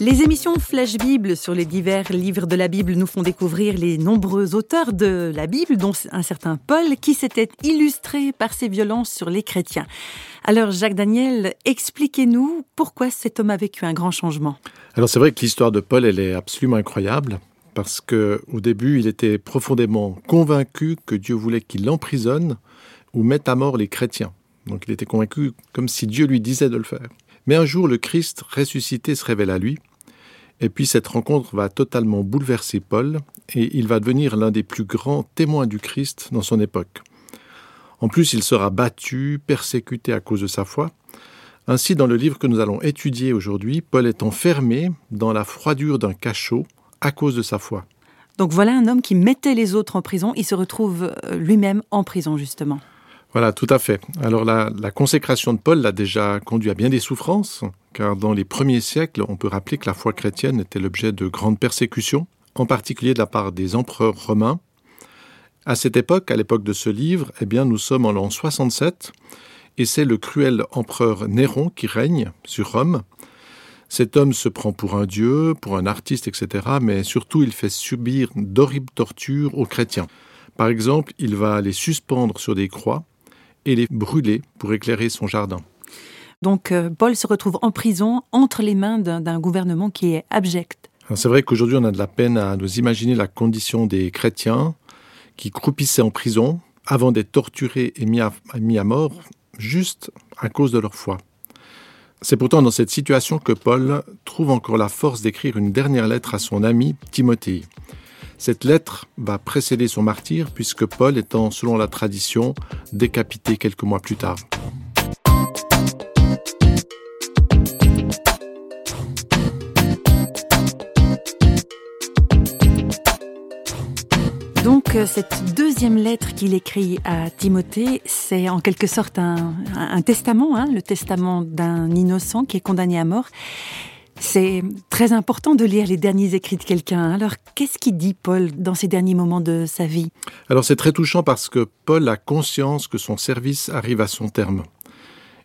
Les émissions Flash Bible sur les divers livres de la Bible nous font découvrir les nombreux auteurs de la Bible, dont un certain Paul, qui s'était illustré par ses violences sur les chrétiens. Alors Jacques Daniel, expliquez-nous pourquoi cet homme a vécu un grand changement. Alors c'est vrai que l'histoire de Paul, elle est absolument incroyable parce que au début, il était profondément convaincu que Dieu voulait qu'il emprisonne ou mette à mort les chrétiens. Donc il était convaincu comme si Dieu lui disait de le faire. Mais un jour, le Christ ressuscité se révèle à lui et puis cette rencontre va totalement bouleverser Paul et il va devenir l'un des plus grands témoins du Christ dans son époque. En plus, il sera battu, persécuté à cause de sa foi. Ainsi, dans le livre que nous allons étudier aujourd'hui, Paul est enfermé dans la froidure d'un cachot à cause de sa foi. Donc voilà un homme qui mettait les autres en prison, il se retrouve euh, lui-même en prison justement. Voilà, tout à fait. Alors la, consécration de Paul l'a déjà conduit à bien des souffrances, car dans les premiers siècles, on peut rappeler que la foi chrétienne était l'objet de grandes persécutions, en particulier de la part des empereurs romains. À cette époque, à l'époque de ce livre, eh bien, nous sommes en l'an 67, et c'est le cruel empereur Néron qui règne sur Rome. Cet homme se prend pour un dieu, pour un artiste, etc., mais surtout il fait subir d'horribles tortures aux chrétiens. Par exemple, il va les suspendre sur des croix, et les brûler pour éclairer son jardin. Donc euh, Paul se retrouve en prison entre les mains d'un gouvernement qui est abject. C'est vrai qu'aujourd'hui on a de la peine à nous imaginer la condition des chrétiens qui croupissaient en prison avant d'être torturés et mis à, mis à mort juste à cause de leur foi. C'est pourtant dans cette situation que Paul trouve encore la force d'écrire une dernière lettre à son ami Timothée. Cette lettre va précéder son martyr puisque Paul étant, selon la tradition, décapité quelques mois plus tard. Donc euh, cette deuxième lettre qu'il écrit à Timothée, c'est en quelque sorte un, testament, hein, le testament d'un innocent qui est condamné à mort. C'est très important de lire les derniers écrits de quelqu'un. Alors, qu'est-ce qu'il dit Paul dans ces derniers moments de sa vie? Alors, c'est très touchant parce que Paul a conscience que son service arrive à son terme.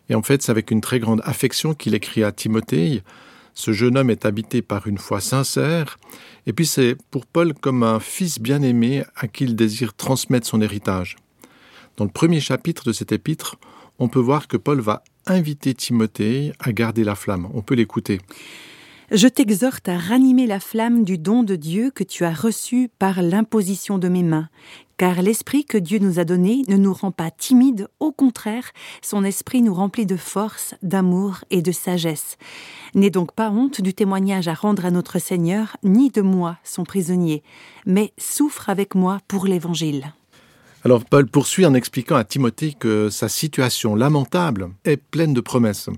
Et en fait, c'est avec une très grande affection qu'il écrit à Timothée. Ce jeune homme est habité par une foi sincère. Et puis, c'est pour Paul comme un fils bien-aimé à qui il désire transmettre son héritage. Dans le premier chapitre de cet épître, on peut voir que Paul va inviter Timothée à garder la flamme. On peut l'écouter. Je t'exhorte à ranimer la flamme du don de Dieu que tu as reçu par l'imposition de mes mains, car l'esprit que Dieu nous a donné ne nous rend pas timides, au contraire, son esprit nous remplit de force, d'amour et de sagesse. N'aie donc pas honte du témoignage à rendre à notre Seigneur, ni de moi, son prisonnier, mais souffre avec moi pour l'Évangile. Alors Paul poursuit en expliquant à Timothée que sa situation lamentable est pleine de promesses.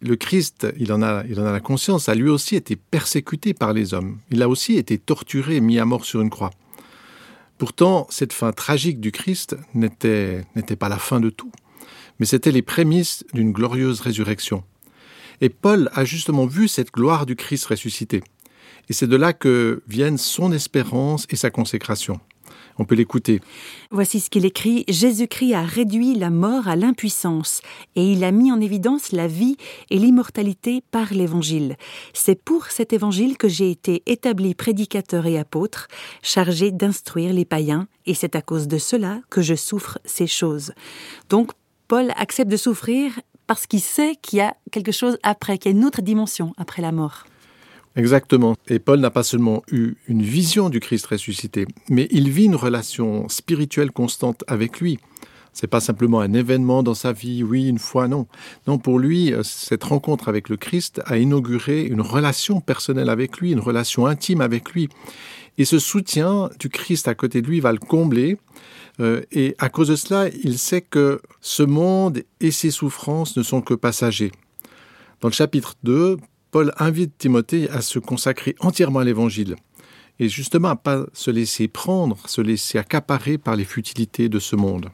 Le Christ, il en, a, la conscience, a lui aussi été persécuté par les hommes. Il a aussi été torturé et mis à mort sur une croix. Pourtant, cette fin tragique du Christ n'était pas la fin de tout, mais c'était les prémices d'une glorieuse résurrection. Et Paul a justement vu cette gloire du Christ ressuscité. Et c'est de là que viennent son espérance et sa consécration. On peut l'écouter. Voici ce qu'il écrit. Jésus-Christ a réduit la mort à l'impuissance et il a mis en évidence la vie et l'immortalité par l'Évangile. C'est pour cet Évangile que j'ai été établi prédicateur et apôtre, chargé d'instruire les païens, et c'est à cause de cela que je souffre ces choses. Donc, Paul accepte de souffrir parce qu'il sait qu'il y a quelque chose après, qu'il y a une autre dimension après la mort. Exactement. Et Paul n'a pas seulement eu une vision du Christ ressuscité, mais il vit une relation spirituelle constante avec lui. C'est pas simplement un événement dans sa vie, oui, une fois, non. Non, pour lui, cette rencontre avec le Christ a inauguré une relation personnelle avec lui, une relation intime avec lui. Et ce soutien du Christ à côté de lui va le combler. Euh, et à cause de cela, il sait que ce monde et ses souffrances ne sont que passagers. Dans le chapitre 2, Paul invite Timothée à se consacrer entièrement à l'Évangile et justement à pas se laisser prendre, se laisser accaparer par les futilités de ce monde.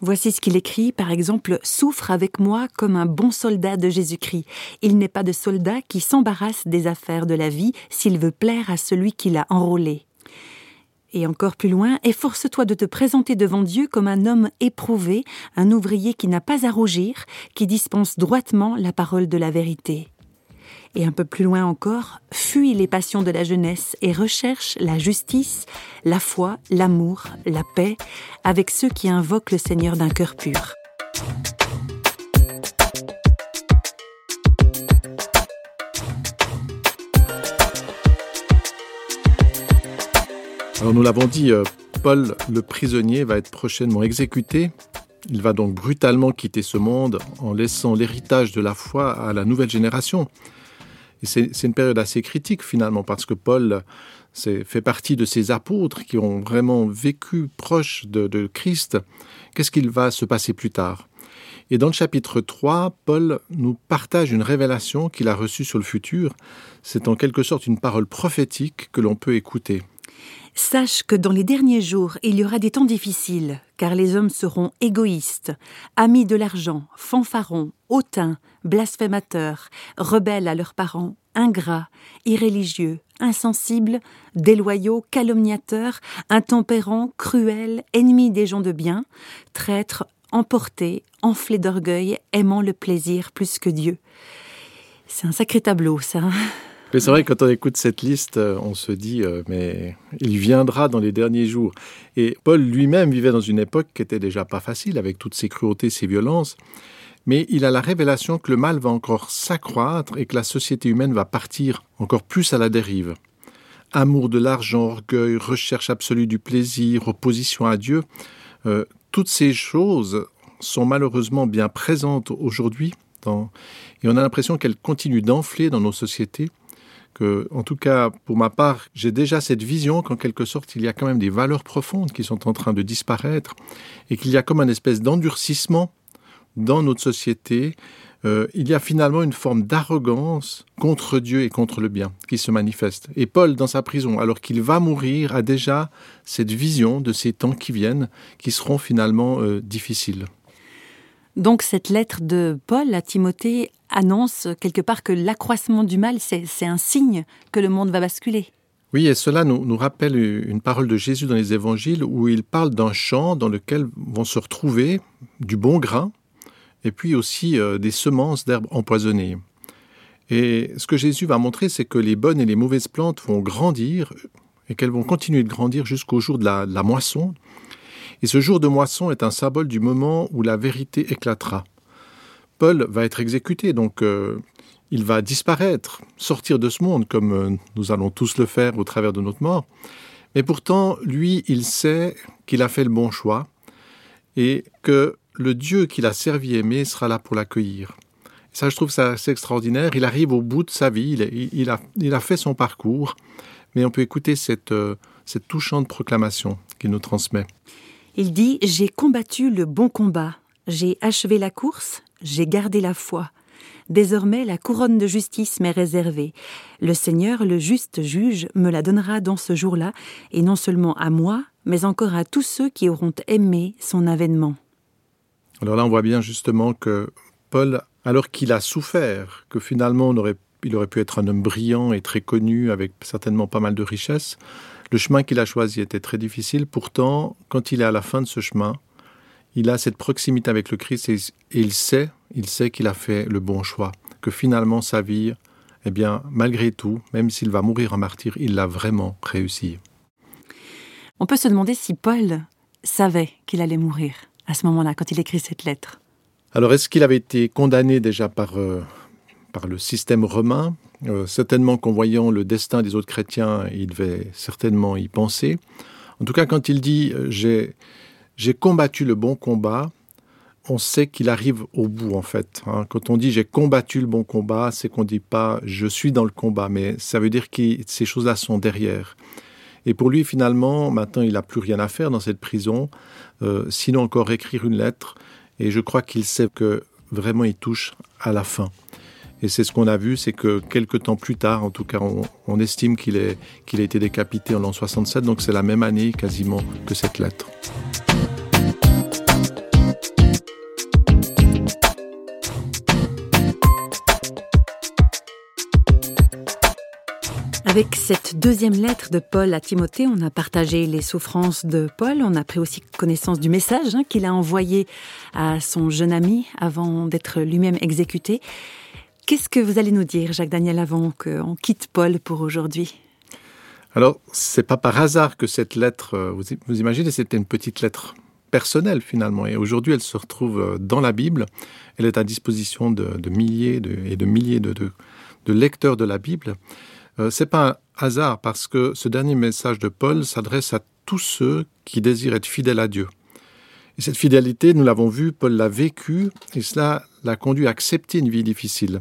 Voici ce qu'il écrit, par exemple, Souffre avec moi comme un bon soldat de Jésus-Christ. Il n'est pas de soldat qui s'embarrasse des affaires de la vie s'il veut plaire à celui qui l'a enrôlé. Et encore plus loin, efforce-toi de te présenter devant Dieu comme un homme éprouvé, un ouvrier qui n'a pas à rougir, qui dispense droitement la parole de la vérité. Et un peu plus loin encore, fuis les passions de la jeunesse et recherche la justice, la foi, l'amour, la paix, avec ceux qui invoquent le Seigneur d'un cœur pur. Alors nous l'avons dit, euh, Paul le prisonnier va être prochainement exécuté. Il va donc brutalement quitter ce monde en laissant l'héritage de la foi à la nouvelle génération. C'est une période assez critique finalement parce que Paul fait partie de ces apôtres qui ont vraiment vécu proche de, de Christ. Qu'est-ce qu'il va se passer plus tard? Et dans le chapitre 3, Paul nous partage une révélation qu'il a reçue sur le futur. C'est en quelque sorte une parole prophétique que l'on peut écouter. Sache que dans les derniers jours, il y aura des temps difficiles, car les hommes seront égoïstes, amis de l'argent, fanfarons, hautains, blasphémateurs, rebelles à leurs parents, ingrats, irréligieux, insensibles, déloyaux, calomniateurs, intempérants, cruels, ennemis des gens de bien, traîtres, emportés, enflés d'orgueil, aimant le plaisir plus que Dieu. C'est un sacré tableau, ça. Mais c'est vrai quand on écoute cette liste, euh, on se dit, euh, mais il viendra dans les derniers jours. Et Paul lui-même vivait dans une époque qui était déjà pas facile, avec toutes ses cruautés, ses violences. Mais il a la révélation que le mal va encore s'accroître et que la société humaine va partir encore plus à la dérive. Amour de l'argent, orgueil, recherche absolue du plaisir, opposition à Dieu, euh, toutes ces choses sont malheureusement bien présentes aujourd'hui et on a l'impression qu'elles continuent d'enfler dans nos sociétés que, en tout cas, pour ma part, j'ai déjà cette vision qu'en quelque sorte, il y a quand même des valeurs profondes qui sont en train de disparaître et qu'il y a comme un espèce d'endurcissement dans notre société. Euh, il y a finalement une forme d'arrogance contre Dieu et contre le bien qui se manifeste. Et Paul, dans sa prison, alors qu'il va mourir, a déjà cette vision de ces temps qui viennent, qui seront finalement euh, difficiles. Donc cette lettre de Paul à Timothée annonce quelque part que l'accroissement du mal, c'est un signe que le monde va basculer. Oui, et cela nous, rappelle une parole de Jésus dans les évangiles où il parle d'un champ dans lequel vont se retrouver du bon grain et puis aussi euh, des semences d'herbes empoisonnées. Et ce que Jésus va montrer, c'est que les bonnes et les mauvaises plantes vont grandir et qu'elles vont continuer de grandir jusqu'au jour de la moisson. Et ce jour de moisson est un symbole du moment où la vérité éclatera. Paul va être exécuté, donc euh, il va disparaître, sortir de ce monde, comme euh, nous allons tous le faire au travers de notre mort. Mais pourtant, lui, il sait qu'il a fait le bon choix et que le Dieu qu'il a servi et aimé sera là pour l'accueillir. Ça, je trouve ça assez extraordinaire. Il arrive au bout de sa vie, il, a, il a, fait son parcours, mais on peut écouter cette, euh, cette touchante proclamation qu'il nous transmet. Il dit J'ai combattu le bon combat, j'ai achevé la course, j'ai gardé la foi. Désormais la couronne de justice m'est réservée. Le Seigneur, le juste juge, me la donnera dans ce jour-là, et non seulement à moi, mais encore à tous ceux qui auront aimé son avènement. Alors là, on voit bien justement que Paul, alors qu'il a souffert, que finalement il aurait pu être un homme brillant et très connu, avec certainement pas mal de richesses, le chemin qu'il a choisi était très difficile. Pourtant, quand il est à la fin de ce chemin, il a cette proximité avec le Christ et, il sait, il sait qu'il a fait le bon choix, que finalement sa vie, eh bien, malgré tout, même s'il va mourir en martyr, il l'a vraiment réussi. On peut se demander si Paul savait qu'il allait mourir à ce moment-là, quand il écrit cette lettre. Alors, est-ce qu'il avait été condamné déjà par, euh, par le système romain? Euh, Certainement qu'en voyant le destin des autres chrétiens, il devait certainement y penser. En tout cas, quand il dit euh, j'ai combattu le bon combat, on sait qu'il arrive au bout en fait. Hein. Quand on dit j'ai combattu le bon combat, c'est qu'on dit pas je suis dans le combat, mais ça veut dire que ces choses-là sont derrière. Et pour lui finalement, maintenant il n'a plus rien à faire dans cette prison, euh, sinon encore écrire une lettre. Et je crois qu'il sait que vraiment il touche à la fin. Et c'est ce qu'on a vu, c'est que quelques temps plus tard, en tout cas, on, estime qu'il a été décapité en l'an 67, donc c'est la même année quasiment que cette lettre. Avec cette deuxième lettre de Paul à Timothée, on a partagé les souffrances de Paul, on a pris aussi connaissance du message hein, qu'il a envoyé à son jeune ami avant d'être lui-même exécuté. Qu'est-ce que vous allez nous dire, Jacques Daniel, avant qu'on quitte Paul pour aujourd'hui? Alors, c'est pas par hasard que cette lettre, euh, vous, imaginez, c'était une petite lettre personnelle finalement, et aujourd'hui elle se retrouve euh, dans la Bible. Elle est à disposition de, milliers et de milliers de, de lecteurs de la Bible. Euh, c'est pas un hasard parce que ce dernier message de Paul s'adresse à tous ceux qui désirent être fidèles à Dieu. Et cette fidélité, nous l'avons vu, Paul l'a vécue et cela l'a conduit à accepter une vie difficile.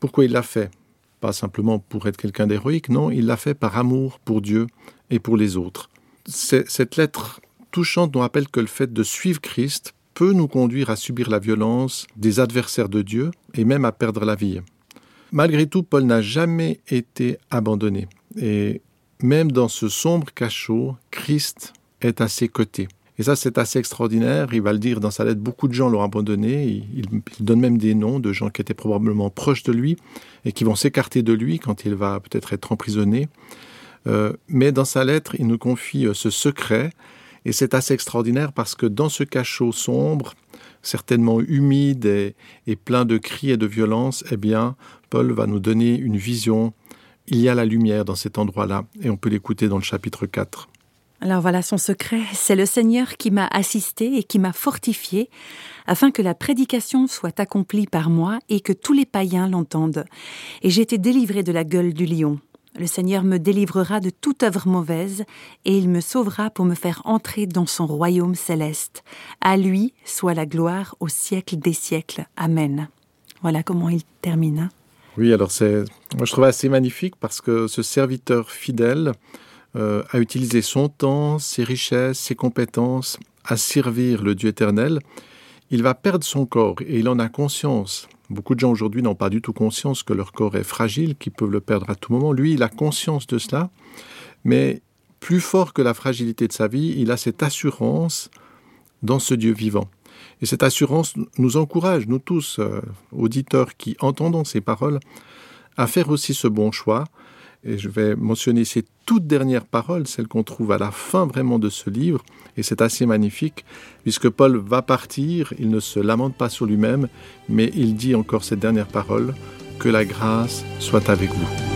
Pourquoi il l'a fait? Pas simplement pour être quelqu'un d'héroïque, non, il l'a fait par amour pour Dieu et pour les autres. Cette lettre touchante nous rappelle que le fait de suivre Christ peut nous conduire à subir la violence des adversaires de Dieu et même à perdre la vie. Malgré tout, Paul n'a jamais été abandonné. Et même dans ce sombre cachot, Christ est à ses côtés. Et ça, c'est assez extraordinaire. Il va le dire dans sa lettre, beaucoup de gens l'ont abandonné. Il, donne même des noms de gens qui étaient probablement proches de lui et qui vont s'écarter de lui quand il va peut-être être emprisonné. Euh, mais dans sa lettre, il nous confie euh, ce secret. Et c'est assez extraordinaire parce que dans ce cachot sombre, certainement humide et, plein de cris et de violence, eh bien, Paul va nous donner une vision. Il y a la lumière dans cet endroit-là, et on peut l'écouter dans le chapitre 4. Alors voilà son secret, c'est le Seigneur qui m'a assisté et qui m'a fortifié, afin que la prédication soit accomplie par moi et que tous les païens l'entendent. Et j'ai été délivré de la gueule du lion. Le Seigneur me délivrera de toute œuvre mauvaise, et il me sauvera pour me faire entrer dans son royaume céleste. À lui soit la gloire au siècle des siècles. Amen. Voilà comment il termine. Hein. Oui, alors c'est, je trouve assez magnifique parce que ce serviteur fidèle euh, a utilisé son temps, ses richesses, ses compétences à servir le Dieu éternel. Il va perdre son corps et il en a conscience. Beaucoup de gens aujourd'hui n'ont pas du tout conscience que leur corps est fragile, qu'ils peuvent le perdre à tout moment. Lui, il a conscience de cela, mais plus fort que la fragilité de sa vie, il a cette assurance dans ce Dieu vivant. Et cette assurance nous encourage, nous tous, euh, auditeurs qui entendons ces paroles, à faire aussi ce bon choix. Et je vais mentionner ces toutes dernières paroles, celles qu'on trouve à la fin vraiment de ce livre. Et c'est assez magnifique, puisque Paul va partir, il ne se lamente pas sur lui-même, mais il dit encore cette dernière parole, que la grâce soit avec vous.